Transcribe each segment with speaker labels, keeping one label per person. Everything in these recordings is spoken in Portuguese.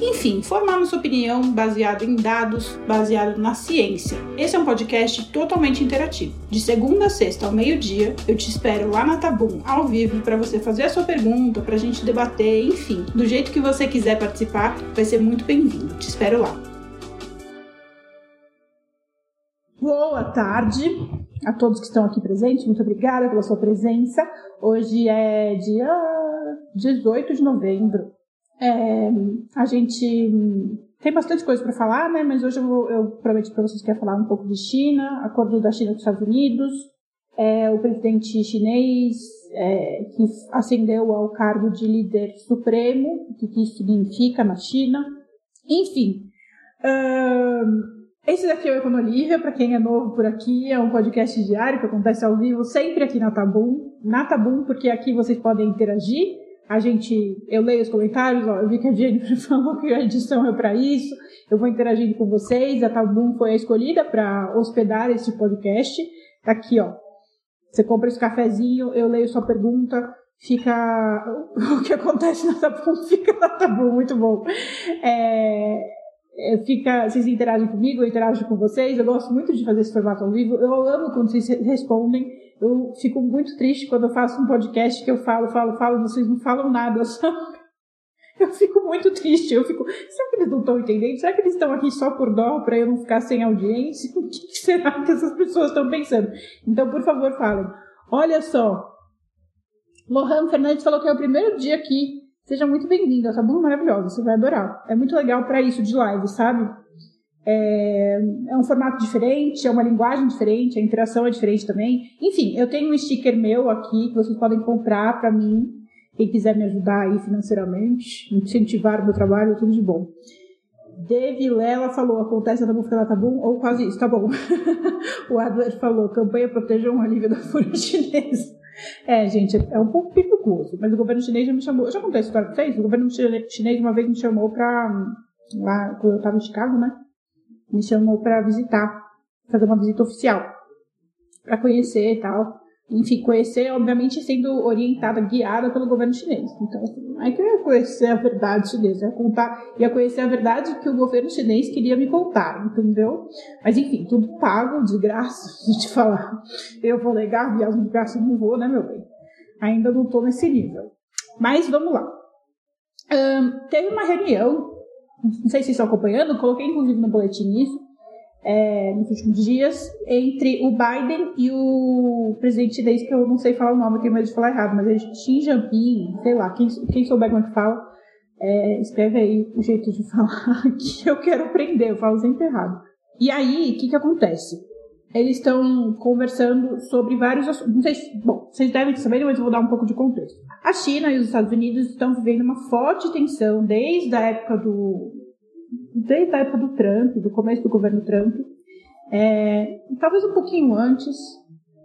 Speaker 1: enfim, formar nossa opinião baseado em dados, baseado na ciência. Esse é um podcast totalmente interativo. De segunda a sexta ao meio-dia, eu te espero lá na Tabum, ao vivo, para você fazer a sua pergunta, para a gente debater, enfim, do jeito que você quiser participar, vai ser muito bem-vindo. Te espero lá. Boa tarde a todos que estão aqui presentes, muito obrigada pela sua presença. Hoje é dia 18 de novembro é, a gente tem bastante coisa para falar, né? Mas hoje eu, vou, eu prometi para vocês que ia falar um pouco de China, acordo da China com os Estados Unidos, é, o presidente chinês é, que ascendeu ao cargo de líder supremo, o que, isso significa na China. Enfim, esse daqui é o Econolívia, para quem é novo por aqui, é um podcast diário que acontece ao vivo, sempre aqui na Tabum. Na Tabum, porque aqui vocês podem interagir a gente, eu leio os comentários, ó, eu vi que a Jennifer falou que a edição é para isso, eu vou interagindo com vocês, a Tabum foi a escolhida para hospedar esse podcast, tá aqui, ó, você compra esse cafezinho, eu leio sua pergunta, fica, o que acontece na Tabum fica na Tabum, muito bom. É, é, fica, vocês interagem comigo, eu interajo com vocês, eu gosto muito de fazer esse formato ao vivo, eu amo quando vocês respondem, eu fico muito triste quando eu faço um podcast que eu falo, falo, falo, vocês não falam nada? Eu fico muito triste. Eu fico, será que eles não estão entendendo? Será que eles estão aqui só por dó para eu não ficar sem audiência? O que será que essas pessoas estão pensando? Então, por favor, falem. Olha só. Lohan Fernandes falou que é o primeiro dia aqui. Seja muito bem-vindo. Essa bunda maravilhosa. Você vai adorar. É muito legal para isso de live, sabe? É, é, um formato diferente, é uma linguagem diferente, a interação é diferente também. Enfim, eu tenho um sticker meu aqui que vocês podem comprar para mim. Quem quiser me ajudar aí financeiramente, incentivar o meu trabalho, tudo de bom. Devi Lela falou, acontece na música tá bom? Ou quase isso, tá bom. o Adler falou, campanha proteja um alívio da fúria chinesa. É, gente, é um pouco perigoso, mas o governo chinês já me chamou. Já contei a história pra vocês? O governo chinês uma vez me chamou pra. Lá, quando eu tava em Chicago, né? Me chamou para visitar, fazer uma visita oficial, para conhecer e tal. Enfim, conhecer, obviamente, sendo orientada, guiada pelo governo chinês. Então, assim, não é que eu ia conhecer a verdade chinesa, ia contar, ia conhecer a verdade que o governo chinês queria me contar, entendeu? Mas, enfim, tudo pago, de graça, a gente falar. Eu vou negar viagem de graça, não vou, né, meu bem? Ainda não tô nesse nível. Mas vamos lá. Um, teve uma reunião não sei se estão acompanhando, coloquei inclusive no boletim isso, é, nos últimos dias, entre o Biden e o presidente chinês, que eu não sei falar o nome, tenho medo de falar errado, mas é Xi Jinping, sei lá, quem, quem souber como é que fala, é, escreve aí o jeito de falar que eu quero aprender, eu falo sempre errado. E aí, o que que acontece? Eles estão conversando sobre vários assuntos. Não sei se, bom, vocês devem saber, mas eu vou dar um pouco de contexto. A China e os Estados Unidos estão vivendo uma forte tensão desde a época do desde a época do Trump, do começo do governo Trump, é, talvez um pouquinho antes,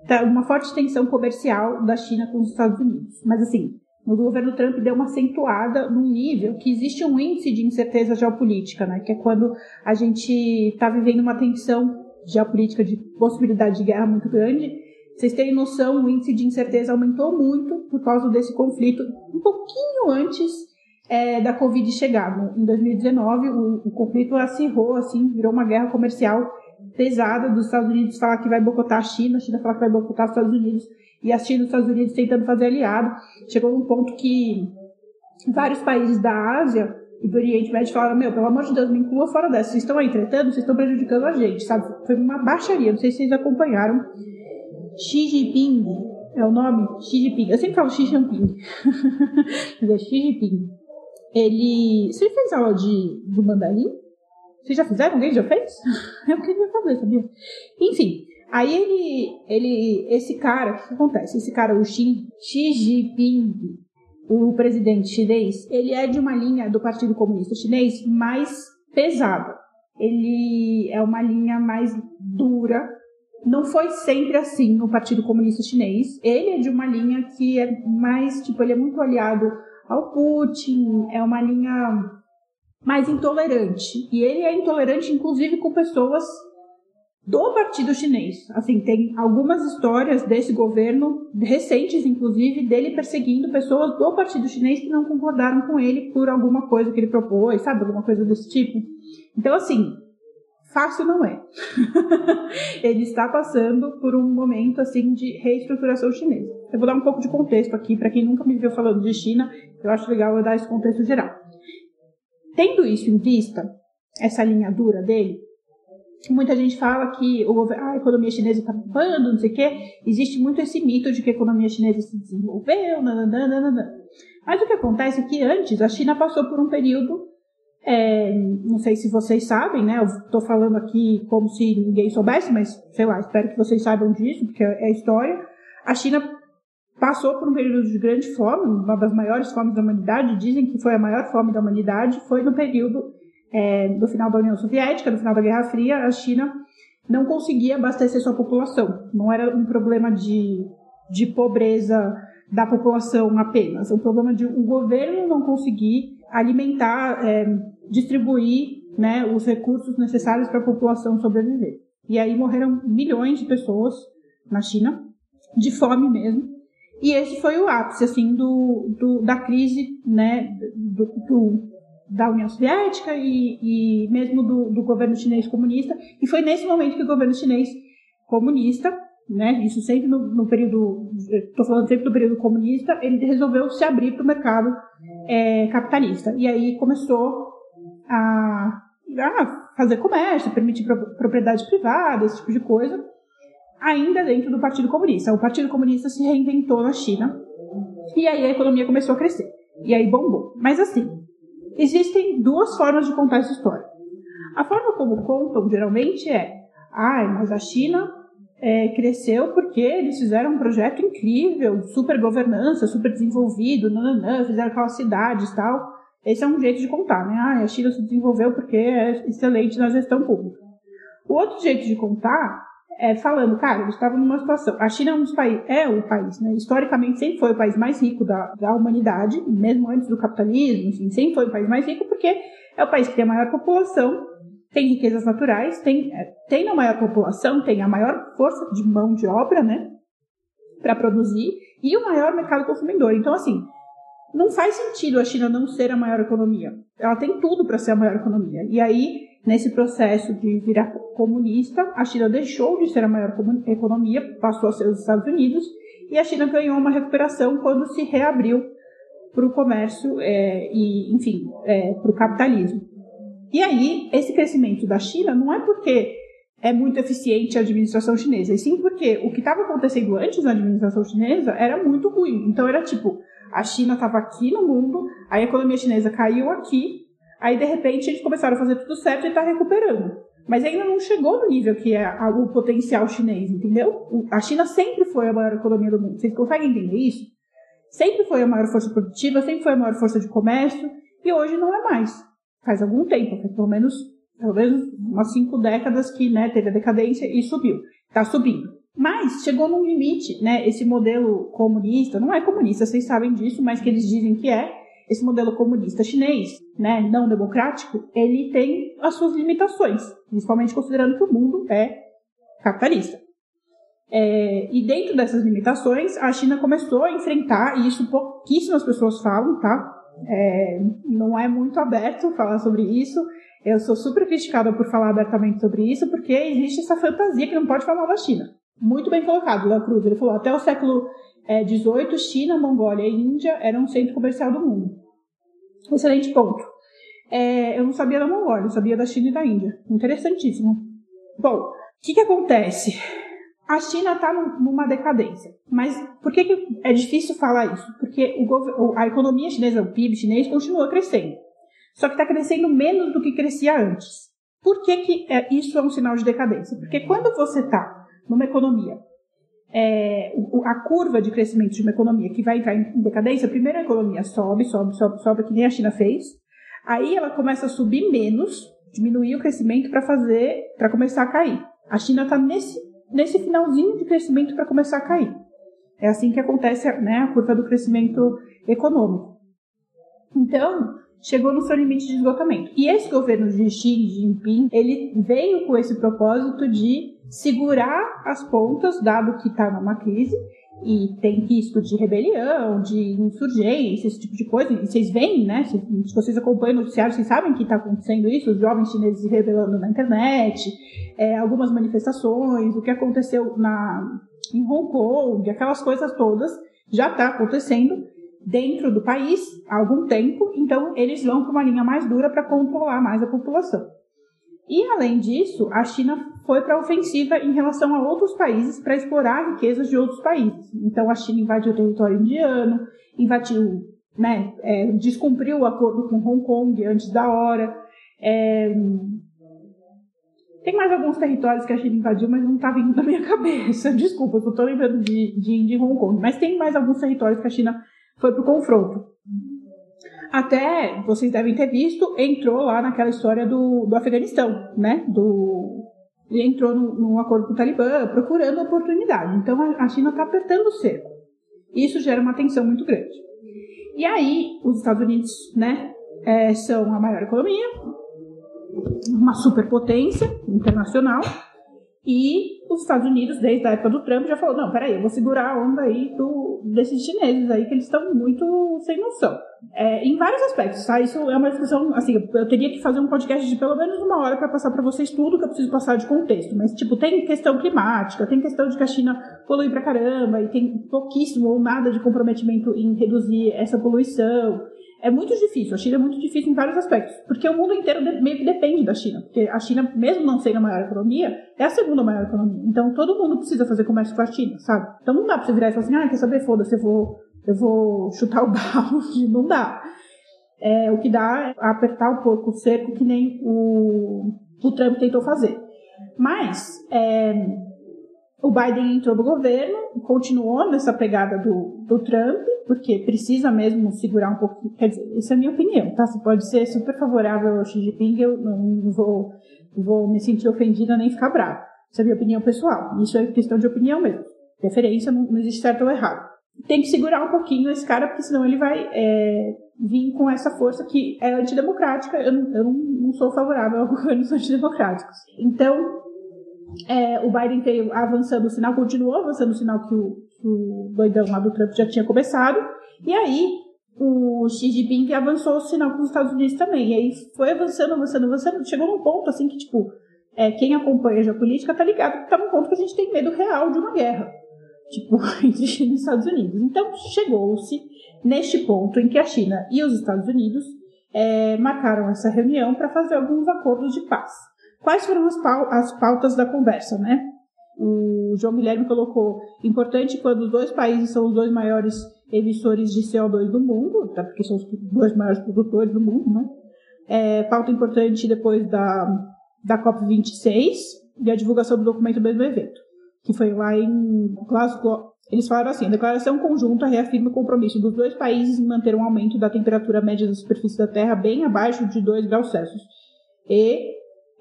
Speaker 1: tá, uma forte tensão comercial da China com os Estados Unidos. Mas assim, no governo Trump deu uma acentuada num nível que existe um índice de incerteza geopolítica, né? Que é quando a gente está vivendo uma tensão geopolítica de possibilidade de guerra muito grande. Vocês terem noção, o índice de incerteza aumentou muito por causa desse conflito, um pouquinho antes é, da Covid chegar. Em 2019, o, o conflito acirrou, assim, virou uma guerra comercial pesada dos Estados Unidos falar que vai boicotar a China, a China falar que vai boicotar os Estados Unidos, e a China e os Estados Unidos tentando fazer aliado. Chegou num ponto que vários países da Ásia e do Oriente Médio falaram, meu, pelo amor de Deus, me inclua fora dessa. Vocês estão aí tretando, vocês estão prejudicando a gente, sabe? Foi uma baixaria, não sei se vocês acompanharam. Xi Jinping é o nome? Xi Jinping. Eu sempre falo Xi Jinping. Mas é Xi Jinping. Ele... Você fez aula de, do mandarim? Vocês já fizeram? Alguém já fez? Eu queria fazer, sabia? Enfim, aí ele, ele, esse cara, o que acontece? Esse cara, o Xi, Xi Jinping, o presidente chinês, ele é de uma linha do Partido Comunista Chinês mais pesada. Ele é uma linha mais dura, não foi sempre assim no Partido Comunista Chinês. Ele é de uma linha que é mais, tipo, ele é muito aliado ao Putin, é uma linha mais intolerante. E ele é intolerante, inclusive, com pessoas do Partido Chinês. Assim, tem algumas histórias desse governo, recentes inclusive, dele perseguindo pessoas do Partido Chinês que não concordaram com ele por alguma coisa que ele propôs, sabe? Alguma coisa desse tipo. Então, assim, fácil não é. ele está passando por um momento, assim, de reestruturação chinesa. Eu vou dar um pouco de contexto aqui, para quem nunca me viu falando de China, eu acho legal eu dar esse contexto geral. Tendo isso em vista, essa linha dura dele, muita gente fala que o, a economia chinesa está bombando, não sei o quê. Existe muito esse mito de que a economia chinesa se desenvolveu, nananana. Mas o que acontece é que antes a China passou por um período, é, não sei se vocês sabem, né? Eu estou falando aqui como se ninguém soubesse, mas sei lá, espero que vocês saibam disso, porque é história. A China passou por um período de grande fome, uma das maiores fomes da humanidade, dizem que foi a maior fome da humanidade, foi no período é, do final da União Soviética, no final da Guerra Fria, a China não conseguia abastecer sua população. Não era um problema de, de pobreza da população apenas, é um problema de um governo não conseguir alimentar, é, distribuir né, os recursos necessários para a população sobreviver. E aí morreram milhões de pessoas na China, de fome mesmo. E esse foi o ápice, assim, do, do da crise, né, do, do da União Soviética e, e mesmo do, do, governo chinês comunista. E foi nesse momento que o governo chinês comunista, né, isso sempre no, no período, estou falando sempre do período comunista, ele resolveu se abrir para o mercado é, capitalista. E aí começou a, a fazer comércio, permitir propriedade privada, esse tipo de coisa, ainda dentro do Partido Comunista. O Partido Comunista se reinventou na China e aí a economia começou a crescer. E aí bombou. Mas assim, Existem duas formas de contar essa história. A forma como contam geralmente é: ah, mas a China é, cresceu porque eles fizeram um projeto incrível, super governança, super desenvolvido, nananã, fizeram aquelas cidades e tal. Esse é um jeito de contar, né? Ah, a China se desenvolveu porque é excelente na gestão pública. O outro jeito de contar é, falando, cara, eles estavam numa situação. A China é um dos países, é o país, né? Historicamente sempre foi o país mais rico da, da humanidade, mesmo antes do capitalismo, enfim, sempre foi o país mais rico porque é o país que tem a maior população, tem riquezas naturais, tem, é, tem a maior população, tem a maior força de mão de obra, né? Para produzir e o maior mercado consumidor. Então, assim, não faz sentido a China não ser a maior economia. Ela tem tudo para ser a maior economia. E aí Nesse processo de virar comunista, a China deixou de ser a maior economia, passou a ser os Estados Unidos, e a China ganhou uma recuperação quando se reabriu para o comércio é, e, enfim, é, para o capitalismo. E aí, esse crescimento da China não é porque é muito eficiente a administração chinesa, e sim porque o que estava acontecendo antes na administração chinesa era muito ruim. Então era tipo, a China estava aqui no mundo, a economia chinesa caiu aqui, Aí, de repente, eles começaram a fazer tudo certo e está recuperando. Mas ainda não chegou no nível que é o potencial chinês, entendeu? A China sempre foi a maior economia do mundo. Vocês conseguem entender isso? Sempre foi a maior força produtiva, sempre foi a maior força de comércio, e hoje não é mais. Faz algum tempo, faz pelo menos, pelo menos umas cinco décadas que né, teve a decadência e subiu. Está subindo. Mas chegou num limite, né? Esse modelo comunista, não é comunista, vocês sabem disso, mas que eles dizem que é, esse modelo comunista chinês, né, não democrático, ele tem as suas limitações, principalmente considerando que o mundo é capitalista. É, e dentro dessas limitações, a China começou a enfrentar, e isso pouquíssimas pessoas falam, tá? É, não é muito aberto falar sobre isso. Eu sou super criticada por falar abertamente sobre isso, porque existe essa fantasia que não pode falar da China. Muito bem colocado, Léo Cruz. Ele falou, até o século é, 18, China, Mongólia e Índia eram o centro comercial do mundo. Excelente ponto. É, eu não sabia da Mongólia, eu sabia da China e da Índia. Interessantíssimo. Bom, o que, que acontece? A China está numa decadência. Mas por que, que é difícil falar isso? Porque o, a economia chinesa, o PIB chinês, continua crescendo. Só que está crescendo menos do que crescia antes. Por que, que é, isso é um sinal de decadência? Porque quando você está numa economia é, a curva de crescimento de uma economia que vai entrar em decadência, primeiro a economia sobe, sobe, sobe, sobe, que nem a China fez. Aí ela começa a subir menos, diminuir o crescimento para fazer, para começar a cair. A China está nesse nesse finalzinho de crescimento para começar a cair. É assim que acontece né, a curva do crescimento econômico. Então, chegou no seu limite de esgotamento. E esse governo de Xi Jinping, ele veio com esse propósito de segurar as pontas, dado que está numa crise, e tem risco de rebelião, de insurgência, esse tipo de coisa. E vocês veem, né? Se, vocês acompanham o noticiário, vocês sabem que está acontecendo isso, os jovens chineses se rebelando na internet, é, algumas manifestações, o que aconteceu na, em Hong Kong, aquelas coisas todas, já está acontecendo dentro do país há algum tempo, então eles vão para uma linha mais dura para controlar mais a população. E além disso, a China foi para a ofensiva em relação a outros países para explorar riquezas de outros países. Então a China invadiu o território indiano, invadiu, né, é, descumpriu o acordo com Hong Kong antes da hora. É, tem mais alguns territórios que a China invadiu, mas não está vindo na minha cabeça. Desculpa, eu estou lembrando de, de, de Hong Kong. Mas tem mais alguns territórios que a China foi para o confronto. Até, vocês devem ter visto, entrou lá naquela história do, do Afeganistão, né? Do, entrou no acordo com o Talibã, procurando oportunidade. Então a, a China está apertando o cerco. Isso gera uma tensão muito grande. E aí, os Estados Unidos, né, é, são a maior economia, uma superpotência internacional, e os Estados Unidos, desde a época do Trump, já falou: não, peraí, eu vou segurar a onda aí do, desses chineses aí, que eles estão muito sem noção. É, em vários aspectos, tá? Isso é uma discussão, assim, eu teria que fazer um podcast de pelo menos uma hora para passar para vocês tudo que eu preciso passar de contexto. Mas, tipo, tem questão climática, tem questão de que a China polui pra caramba, e tem pouquíssimo ou nada de comprometimento em reduzir essa poluição é muito difícil. A China é muito difícil em vários aspectos, porque o mundo inteiro meio que depende da China. Porque a China, mesmo não sendo a maior economia, é a segunda maior economia. Então todo mundo precisa fazer comércio com a China, sabe? Então não dá pra você virar e falar assim, ah, quer saber, foda-se, eu vou, eu vou chutar o balde. Não dá. É, o que dá é apertar o cerco, que nem o, o Trump tentou fazer. Mas, é, o Biden entrou no governo, continuou nessa pegada do, do Trump, porque precisa mesmo segurar um pouco. Quer dizer, isso é a minha opinião, tá? Você pode ser super favorável ao Xi Jinping, eu não vou, vou me sentir ofendida nem ficar brava. Isso é a minha opinião pessoal. Isso é questão de opinião mesmo. Preferência, não, não existe certo ou errado. Tem que segurar um pouquinho esse cara, porque senão ele vai é, vir com essa força que é antidemocrática. Eu, eu não, não sou favorável a governos antidemocráticos. Então, é, o Biden veio avançando o sinal, continuou avançando o sinal que o, o doidão lá do Trump já tinha começado. E aí, o Xi Jinping avançou o sinal com os Estados Unidos também. E aí foi avançando, avançando, avançando. Chegou num ponto assim que, tipo, é, quem acompanha a geopolítica tá ligado que tá num ponto que a gente tem medo real de uma guerra. Tipo, entre China e Estados Unidos. Então, chegou-se neste ponto em que a China e os Estados Unidos é, marcaram essa reunião para fazer alguns acordos de paz. Quais foram as, pau as pautas da conversa, né? O João Guilherme colocou importante quando os dois países são os dois maiores emissores de CO2 do mundo, tá? porque são os dois maiores produtores do mundo, né? É, pauta importante depois da, da COP26 e a divulgação do documento do mesmo evento, que foi lá em Glasgow. Eles falaram assim: a declaração conjunta reafirma o compromisso dos dois países em manter um aumento da temperatura média da superfície da Terra bem abaixo de 2 graus Celsius e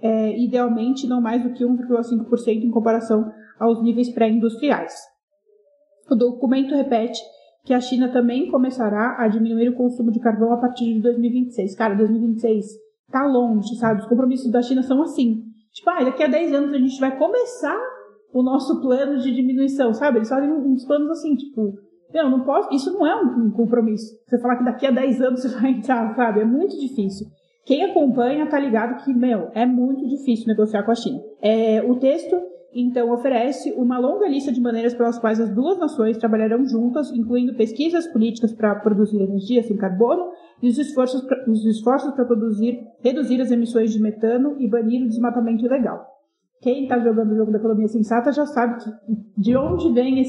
Speaker 1: é, idealmente não mais do que 1,5% em comparação aos níveis pré-industriais. O documento repete que a China também começará a diminuir o consumo de carvão a partir de 2026. Cara, 2026 tá longe, sabe? Os compromissos da China são assim. Tipo, ah, daqui a 10 anos a gente vai começar o nosso plano de diminuição, sabe? Eles fazem uns planos assim, tipo, não, não posso, isso não é um compromisso. Você falar que daqui a 10 anos você vai entrar, sabe? É muito difícil. Quem acompanha tá ligado que, meu, é muito difícil negociar com a China. É, o texto, então, oferece uma longa lista de maneiras pelas quais as duas nações trabalharão juntas, incluindo pesquisas políticas para produzir energia sem carbono e os esforços para produzir, reduzir as emissões de metano e banir o desmatamento ilegal. Quem está jogando o jogo da economia sensata já sabe que, de onde vêm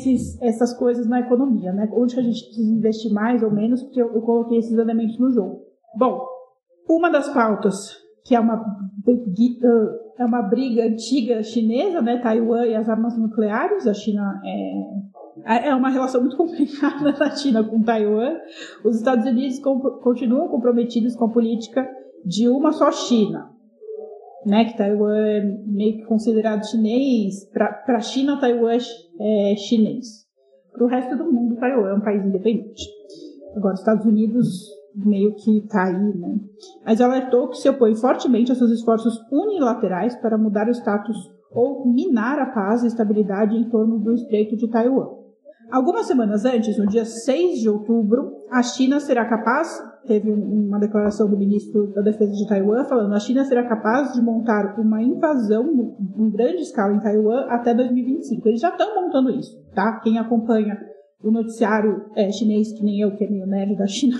Speaker 1: essas coisas na economia, né? Onde que a gente precisa investir mais ou menos, porque eu, eu coloquei esses elementos no jogo. Bom, uma das pautas, que é uma, é uma briga antiga chinesa, né, Taiwan e as armas nucleares, a China é, é uma relação muito complicada da China com Taiwan. Os Estados Unidos continuam comprometidos com a política de uma só China. né, que Taiwan é meio que considerado chinês, para a China, Taiwan é chinês. Para o resto do mundo, Taiwan é um país independente. Agora, os Estados Unidos meio que está aí, né? Mas alertou que se opõe fortemente a seus esforços unilaterais para mudar o status ou minar a paz e estabilidade em torno do Estreito de Taiwan. Algumas semanas antes, no dia 6 de outubro, a China será capaz, teve uma declaração do ministro da Defesa de Taiwan falando, a China será capaz de montar uma invasão em grande escala em Taiwan até 2025. Eles já estão montando isso, tá? Quem acompanha o noticiário é, chinês, que nem eu, que é meio nerd da China,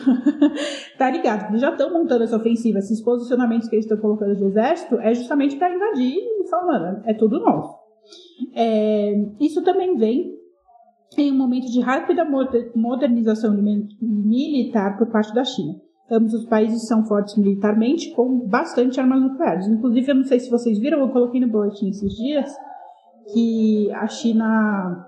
Speaker 1: tá ligado? Eles já estão montando essa ofensiva. Esses posicionamentos que eles estão colocando de exército é justamente para invadir e falar, mano, é tudo nosso. É, isso também vem em um momento de rápida modernização militar por parte da China. Ambos os países são fortes militarmente, com bastante armas nucleares. Inclusive, eu não sei se vocês viram, eu coloquei no boletim esses dias que a China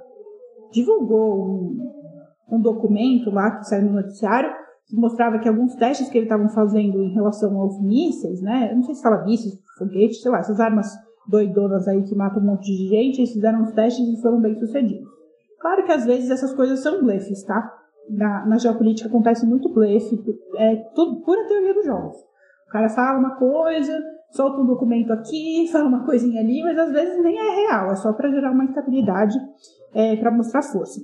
Speaker 1: divulgou um, um documento lá que saiu no noticiário que mostrava que alguns testes que eles estavam fazendo em relação aos mísseis, né? Eu não sei se fala mísseis, foguetes, sei lá, essas armas doidonas aí que matam um monte de gente, eles fizeram os testes e foram bem sucedidos. Claro que às vezes essas coisas são blefes, tá? Na, na geopolítica acontece muito blefe, é tudo pura teoria dos jogos. O cara fala uma coisa, solta um documento aqui, fala uma coisinha ali, mas às vezes nem é real, é só para gerar uma instabilidade, é, para mostrar força.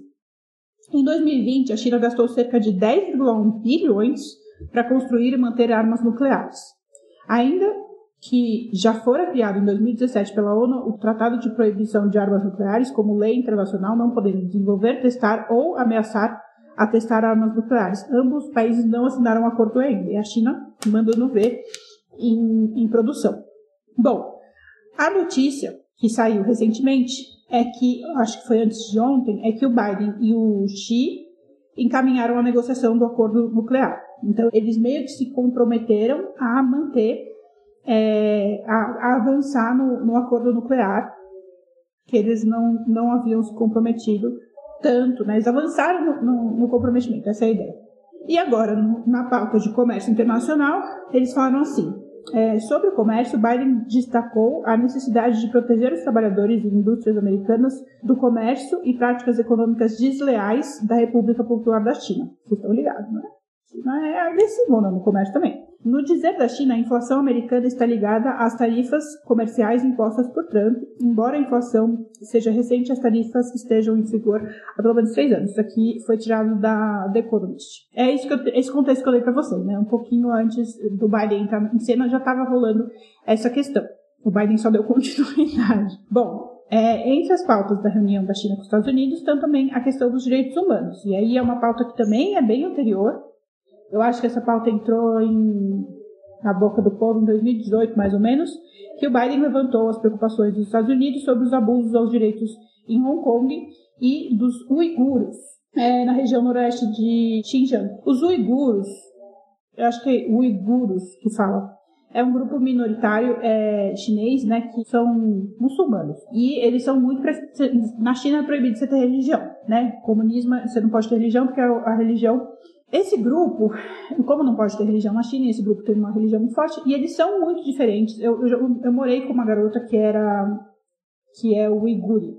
Speaker 1: Em 2020, a China gastou cerca de 10,1 bilhões para construir e manter armas nucleares. Ainda que já fora criado em 2017 pela ONU o Tratado de Proibição de Armas Nucleares como lei internacional, não podendo desenvolver, testar ou ameaçar a testar armas nucleares. Ambos os países não assinaram um acordo ainda, e a China mandando ver em, em produção. Bom, a notícia que saiu recentemente é que, acho que foi antes de ontem, é que o Biden e o Xi encaminharam a negociação do acordo nuclear. Então, eles meio que se comprometeram a manter é, a, a, avançar no, no, acordo nuclear, que eles não, não haviam se comprometido tanto, né? eles avançaram no, no, no comprometimento, essa é a ideia. E agora, na pauta de comércio internacional, eles falaram assim: é, sobre o comércio, Biden destacou a necessidade de proteger os trabalhadores e indústrias americanas do comércio e práticas econômicas desleais da República Popular da China. Vocês estão ligados, né? China é agressivona no comércio também. No dizer da China, a inflação americana está ligada às tarifas comerciais impostas por Trump, embora a inflação seja recente, as tarifas estejam em vigor há pelo menos três anos. Isso aqui foi tirado da The Economist. É isso que eu, esse contexto que eu dei para vocês, né? Um pouquinho antes do Biden entrar em cena já estava rolando essa questão. O Biden só deu continuidade. Bom, é, entre as pautas da reunião da China com os Estados Unidos estão também a questão dos direitos humanos. E aí é uma pauta que também é bem anterior, eu acho que essa pauta entrou em, na boca do povo em 2018, mais ou menos, que o Biden levantou as preocupações dos Estados Unidos sobre os abusos aos direitos em Hong Kong e dos uiguros, é, na região noroeste de Xinjiang. Os uiguros, eu acho que é uiguros que fala, é um grupo minoritário é, chinês, né, que são muçulmanos. E eles são muito. Na China é proibido você ter religião, né? Comunismo, você não pode ter religião porque a religião esse grupo, como não pode ter religião na China, esse grupo tem uma religião muito forte, e eles são muito diferentes. Eu, eu, eu morei com uma garota que era, que é o Uiguri.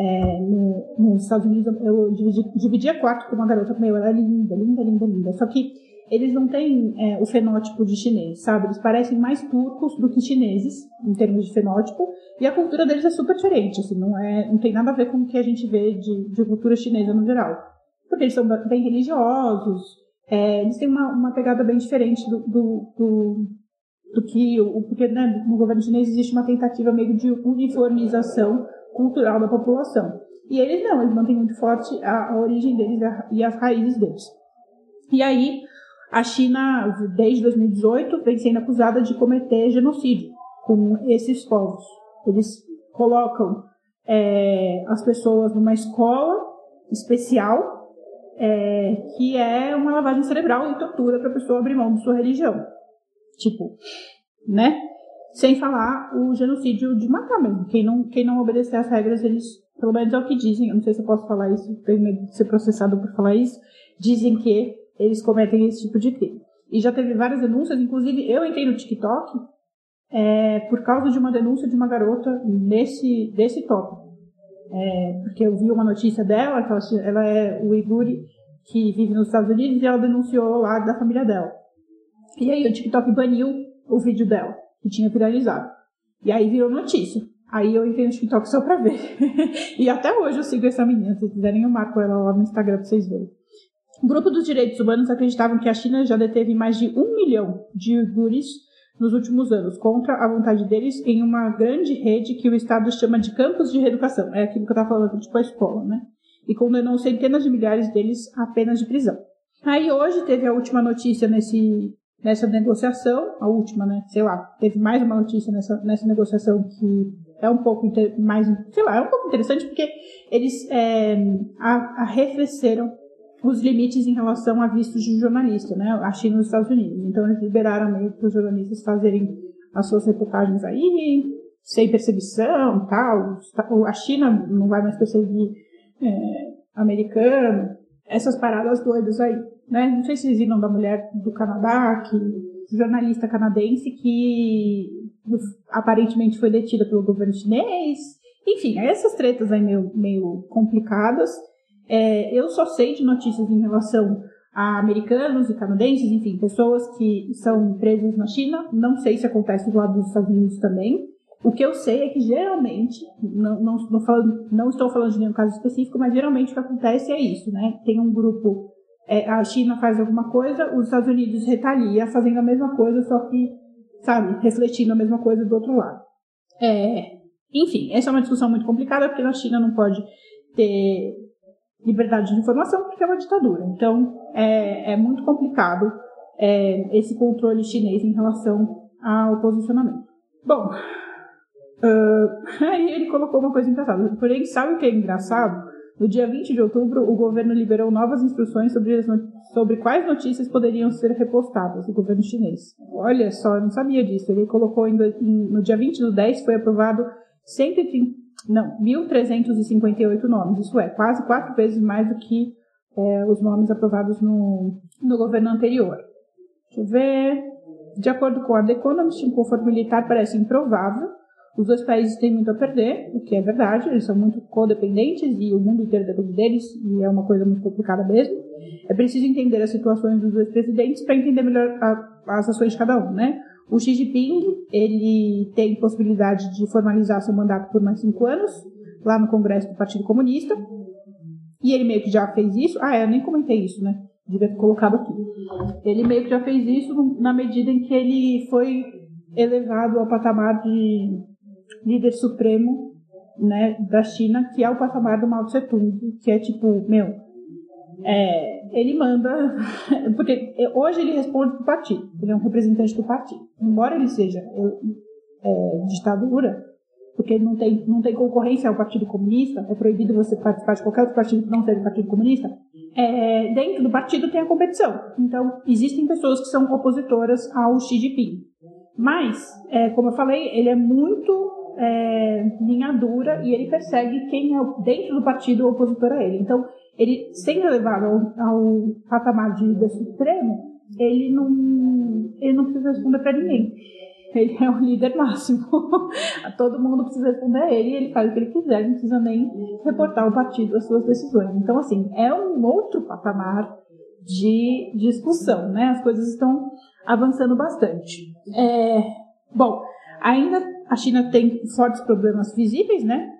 Speaker 1: É, no, nos Estados Unidos, eu dividi, dividia quarto com uma garota, meu, ela é linda, linda, linda, linda. Só que eles não têm é, o fenótipo de chinês, sabe? Eles parecem mais turcos do que chineses, em termos de fenótipo, e a cultura deles é super diferente, assim, não, é, não tem nada a ver com o que a gente vê de, de cultura chinesa no geral porque eles são bem religiosos, é, eles têm uma, uma pegada bem diferente do, do, do, do que o. Porque né, no governo chinês existe uma tentativa meio de uniformização cultural da população. E eles não, eles mantêm muito forte a, a origem deles e as raízes deles. E aí, a China, desde 2018, vem sendo acusada de cometer genocídio com esses povos. Eles colocam é, as pessoas numa escola especial é, que é uma lavagem cerebral e tortura para a pessoa abrir mão de sua religião. Tipo, né? Sem falar o genocídio de matar mesmo. Quem não, quem não obedecer às regras, eles, pelo menos é o que dizem, eu não sei se eu posso falar isso, tenho medo de ser processado por falar isso, dizem que eles cometem esse tipo de crime. E já teve várias denúncias, inclusive eu entrei no TikTok é, por causa de uma denúncia de uma garota nesse desse tópico. É, porque eu vi uma notícia dela, que ela, ela é uigure que vive nos Estados Unidos, e ela denunciou lá da família dela. E aí o TikTok baniu o vídeo dela, que tinha viralizado. E aí virou notícia. Aí eu entrei no TikTok só pra ver. e até hoje eu sigo essa menina. Se quiserem, eu marco ela lá no Instagram pra vocês verem. O grupo dos direitos humanos acreditavam que a China já deteve mais de um milhão de uigures nos últimos anos, contra a vontade deles, em uma grande rede que o Estado chama de campos de reeducação. É aquilo que eu estava falando, tipo a escola, né? E condenou centenas de milhares deles a penas de prisão. Aí hoje teve a última notícia nesse, nessa negociação, a última, né? Sei lá, teve mais uma notícia nessa, nessa negociação que é um pouco mais, sei lá, é um pouco interessante porque eles é, arrefeceram os limites em relação a vistos de jornalista, né? A China e os Estados Unidos. Então eles liberaram meio para os jornalistas fazerem as suas reportagens aí, sem perseguição, tal. A China não vai mais perseguir é, americano, essas paradas doidas aí, né? Não sei se vocês viram da mulher do Canadá, que jornalista canadense que aparentemente foi detida pelo governo chinês. Enfim, essas tretas aí meio, meio complicadas. É, eu só sei de notícias em relação a americanos e canadenses, enfim, pessoas que são presas na China. Não sei se acontece do lado dos Estados Unidos também. O que eu sei é que geralmente, não, não, não, falando, não estou falando de nenhum caso específico, mas geralmente o que acontece é isso, né? Tem um grupo, é, a China faz alguma coisa, os Estados Unidos retalia fazendo a mesma coisa, só que, sabe, refletindo a mesma coisa do outro lado. É, enfim, essa é uma discussão muito complicada, porque na China não pode ter liberdade de informação porque é uma ditadura. Então, é, é muito complicado é, esse controle chinês em relação ao posicionamento. Bom, uh, aí ele colocou uma coisa engraçada. Porém, sabe o que é engraçado? No dia 20 de outubro, o governo liberou novas instruções sobre, sobre quais notícias poderiam ser repostadas, o governo chinês. Olha só, eu não sabia disso. Ele colocou em, em, no dia 20 do 10 foi aprovado 130, não, 1.358 nomes, isso é, quase quatro vezes mais do que é, os nomes aprovados no, no governo anterior. Deixa eu ver. De acordo com a The Economist, um conforto militar parece improvável. Os dois países têm muito a perder, o que é verdade, eles são muito codependentes e o mundo inteiro depende deles, e é uma coisa muito complicada mesmo. É preciso entender as situações dos dois presidentes para entender melhor a, as ações de cada um, né? O Xi Jinping, ele tem possibilidade de formalizar seu mandato por mais cinco anos, lá no Congresso do Partido Comunista. E ele meio que já fez isso. Ah, é, eu nem comentei isso, né? Devia ter colocado aqui. Ele meio que já fez isso na medida em que ele foi elevado ao patamar de líder supremo né, da China, que é o patamar do Mao Tse Tung, que é tipo, meu, é, ele manda, porque hoje ele responde para o partido, ele é um representante do partido. Embora ele seja é, ditadura, porque não tem, não tem concorrência ao Partido Comunista, é proibido você participar de qualquer outro partido que não seja o Partido Comunista, é, dentro do partido tem a competição. Então, existem pessoas que são opositoras ao Xi Jinping. Mas, é, como eu falei, ele é muito é, linha dura e ele persegue quem é dentro do partido opositor a ele. Então, ele sendo elevado ao, ao patamar de líder supremo, ele não, ele não precisa responder para ninguém. Ele é o líder máximo. Todo mundo precisa responder a ele ele faz o que ele quiser, não precisa nem reportar ao partido as suas decisões. Então, assim, é um outro patamar de discussão, né? As coisas estão avançando bastante. É, bom, ainda a China tem fortes problemas visíveis, né?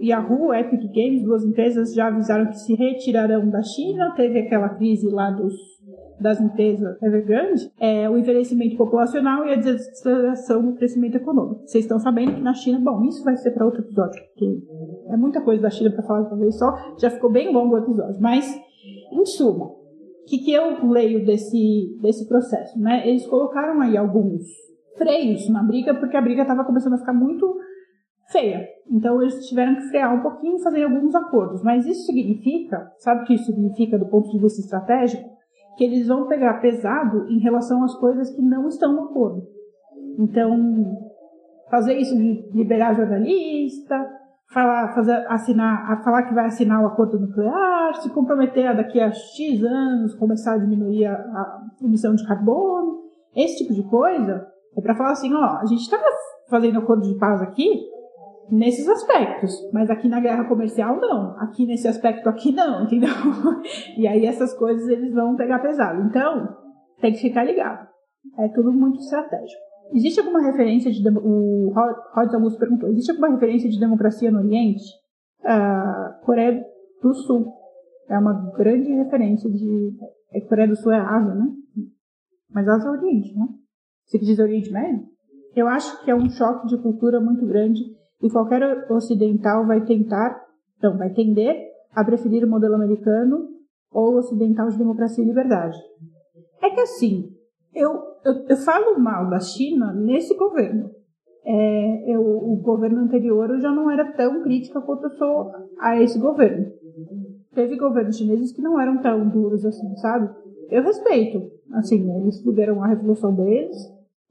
Speaker 1: Yahoo, Epic Games, duas empresas já avisaram que se retirarão da China. Teve aquela crise lá dos, das empresas Evergrande, é, o envelhecimento populacional e a desaceleração do crescimento econômico. Vocês estão sabendo que na China, bom, isso vai ser para outro episódio, porque é muita coisa da China para falar de uma vez só. Já ficou bem longo o episódio, mas, em suma, o que, que eu leio desse, desse processo? Né? Eles colocaram aí alguns freios na briga, porque a briga estava começando a ficar muito feia. Então eles tiveram que frear um pouquinho e fazer alguns acordos. Mas isso significa, sabe o que isso significa do ponto de vista estratégico? Que eles vão pegar pesado em relação às coisas que não estão no acordo. Então, fazer isso de liberar jornalista, falar, fazer, assinar, falar que vai assinar o acordo nuclear, se comprometer a daqui a X anos começar a diminuir a, a emissão de carbono, esse tipo de coisa É para falar assim, ó, a gente está fazendo acordo de paz aqui nesses aspectos, mas aqui na guerra comercial não, aqui nesse aspecto aqui não, entendeu? E aí essas coisas eles vão pegar pesado. Então, tem que ficar ligado. É tudo muito estratégico. Existe alguma referência de o Rod Augusto perguntou, existe alguma referência de democracia no Oriente? A Coreia do Sul é uma grande referência de é Coreia do Sul é Ásia, né? Mas Ásia é Oriente, né? Você que diz Oriente Médio? Eu acho que é um choque de cultura muito grande e qualquer ocidental vai tentar, não, vai tender a preferir o modelo americano ou ocidental de democracia e liberdade. É que assim, eu, eu, eu falo mal da China nesse governo. É, eu, o governo anterior eu já não era tão crítica quanto eu sou a esse governo. Teve governos chineses que não eram tão duros assim, sabe? Eu respeito. Assim, eles fizeram a revolução deles,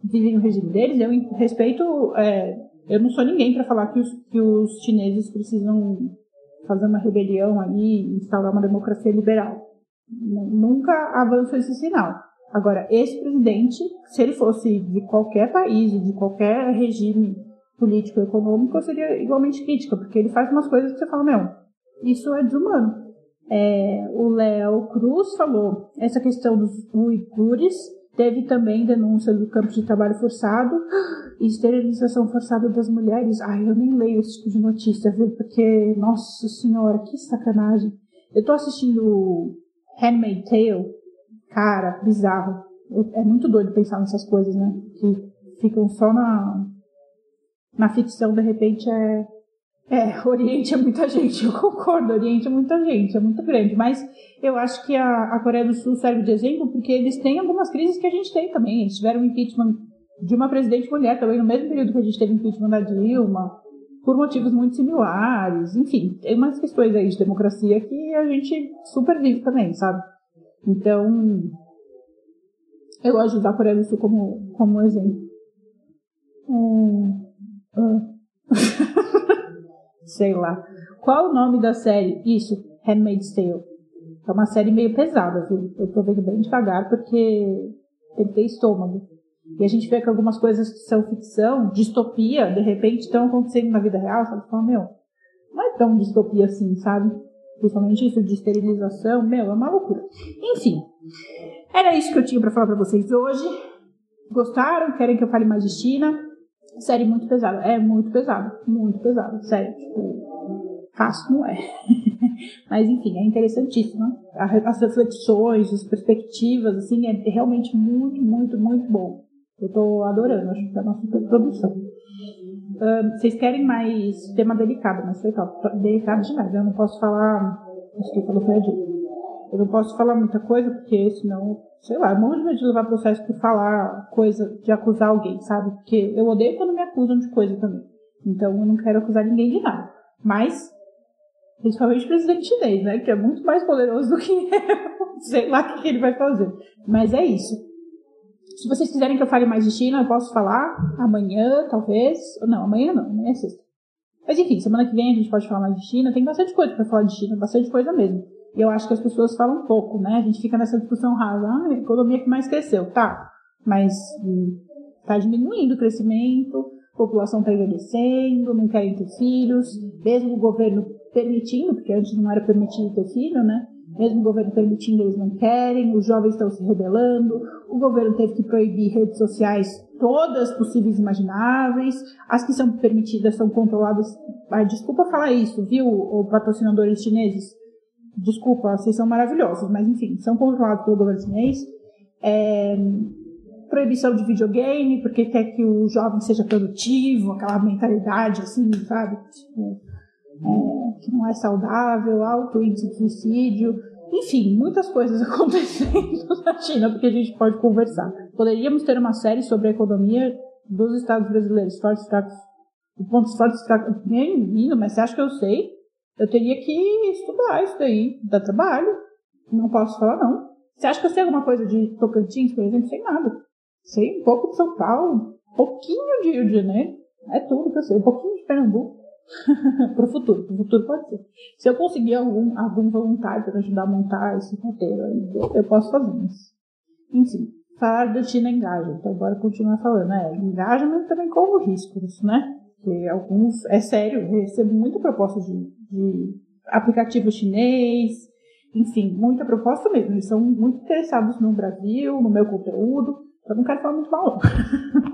Speaker 1: vivem o regime deles, eu respeito. É, eu não sou ninguém para falar que os, que os chineses precisam fazer uma rebelião aí, instaurar uma democracia liberal. Nunca avanço esse sinal. Agora, esse presidente, se ele fosse de qualquer país, de qualquer regime político econômico, eu seria igualmente crítica, porque ele faz umas coisas que você fala, meu, isso é desumano. É, o Léo Cruz falou essa questão dos uigures, teve também denúncia do campo de trabalho forçado esterilização forçada das mulheres. Ai, eu nem leio esse tipo de notícia, viu? Porque, nossa senhora, que sacanagem. Eu tô assistindo Handmaid's Tale, Cara, bizarro. É muito doido pensar nessas coisas, né? Que ficam só na, na ficção, de repente é. É, Oriente é muita gente, eu concordo, Oriente é muita gente, é muito grande, mas eu acho que a, a Coreia do Sul serve de exemplo porque eles têm algumas crises que a gente tem também. Eles tiveram impeachment de uma presidente mulher também no mesmo período que a gente teve impeachment da Dilma, por motivos muito similares, enfim, tem umas questões aí de democracia que a gente super vive também, sabe? Então, eu gosto de usar a Sul como, como exemplo. Hum. Sei lá. Qual o nome da série? Isso, Handmaid's Tale. É uma série meio pesada, viu? Eu tô vendo bem devagar porque tem que ter estômago. E a gente vê que algumas coisas que são ficção, distopia, de repente estão acontecendo na vida real, sabe? Fala, meu, não é tão distopia assim, sabe? principalmente isso de esterilização, meu, é uma loucura. Enfim, era isso que eu tinha para falar para vocês hoje. Gostaram? Querem que eu fale mais de China? Série muito pesada. É muito pesada, muito pesada, sério. Tipo, fácil não é. Mas enfim, é interessantíssima. As reflexões, as perspectivas, assim, é realmente muito, muito, muito bom. Eu tô adorando, acho que é uma super produção vocês querem mais tema delicado, mas foi top. Delicado demais. Eu não posso falar. Acho que falou foi a Eu não posso falar muita coisa, porque senão, sei lá, eu morro de medo de levar processo por falar coisa, de acusar alguém, sabe? Porque eu odeio quando me acusam de coisa também. Então eu não quero acusar ninguém de nada. Mas, principalmente o presidente chinês, né? Que é muito mais poderoso do que eu. sei lá o que ele vai fazer. Mas é isso. Se vocês quiserem que eu fale mais de China, eu posso falar amanhã, talvez. Não, amanhã não, amanhã é sexta. Mas enfim, semana que vem a gente pode falar mais de China. Tem bastante coisa para falar de China, bastante coisa mesmo. E eu acho que as pessoas falam pouco, né? A gente fica nessa discussão rasa. Ah, a economia que mais cresceu, tá. Mas hum, tá diminuindo o crescimento, a população está envelhecendo, não querem ter filhos, mesmo o governo permitindo, porque antes não era permitido ter filho, né? Mesmo o governo permitindo, eles não querem, os jovens estão se rebelando, o governo teve que proibir redes sociais todas possíveis e imagináveis, as que são permitidas são controladas. Desculpa falar isso, viu, patrocinadores chineses? Desculpa, vocês são maravilhosos, mas enfim, são controlados pelo governo chinês. É, proibição de videogame, porque quer que o jovem seja produtivo, aquela mentalidade assim, sabe? Tipo, é, que não é saudável, alto índice de suicídio, enfim, muitas coisas acontecendo na China, porque a gente pode conversar. Poderíamos ter uma série sobre a economia dos estados brasileiros, fortes, fracos, pontos fortes, fracos, menino, mas você acha que eu sei? Eu teria que estudar isso daí, dá trabalho. Não posso falar não. Você acha que eu sei alguma coisa de Tocantins, por exemplo? Sei nada. Sei um pouco de São Paulo, um pouquinho de Rio de Janeiro. É tudo que eu sei. Um pouquinho de Pernambuco. para o futuro. Para o futuro pode ser. Se eu conseguir algum, algum voluntário para ajudar a montar esse roteiro, eu, eu posso fazer isso. Enfim. falar do China Engaja. Então, bora continuar falando. É, engajamento também corre riscos, né? Porque alguns, é sério, eu recebo muita proposta de, de aplicativo chinês, enfim, muita proposta mesmo. Eles são muito interessados no Brasil, no meu conteúdo. Eu não quero falar muito mal.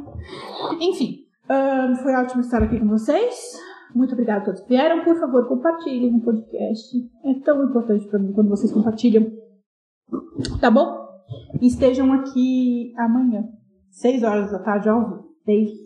Speaker 1: enfim, um, foi ótimo estar aqui com vocês. Muito obrigada a todos que vieram. Por favor, compartilhem o podcast. É tão importante para mim quando vocês compartilham. Tá bom? estejam aqui amanhã, 6 horas da tarde ao vivo. Beijo.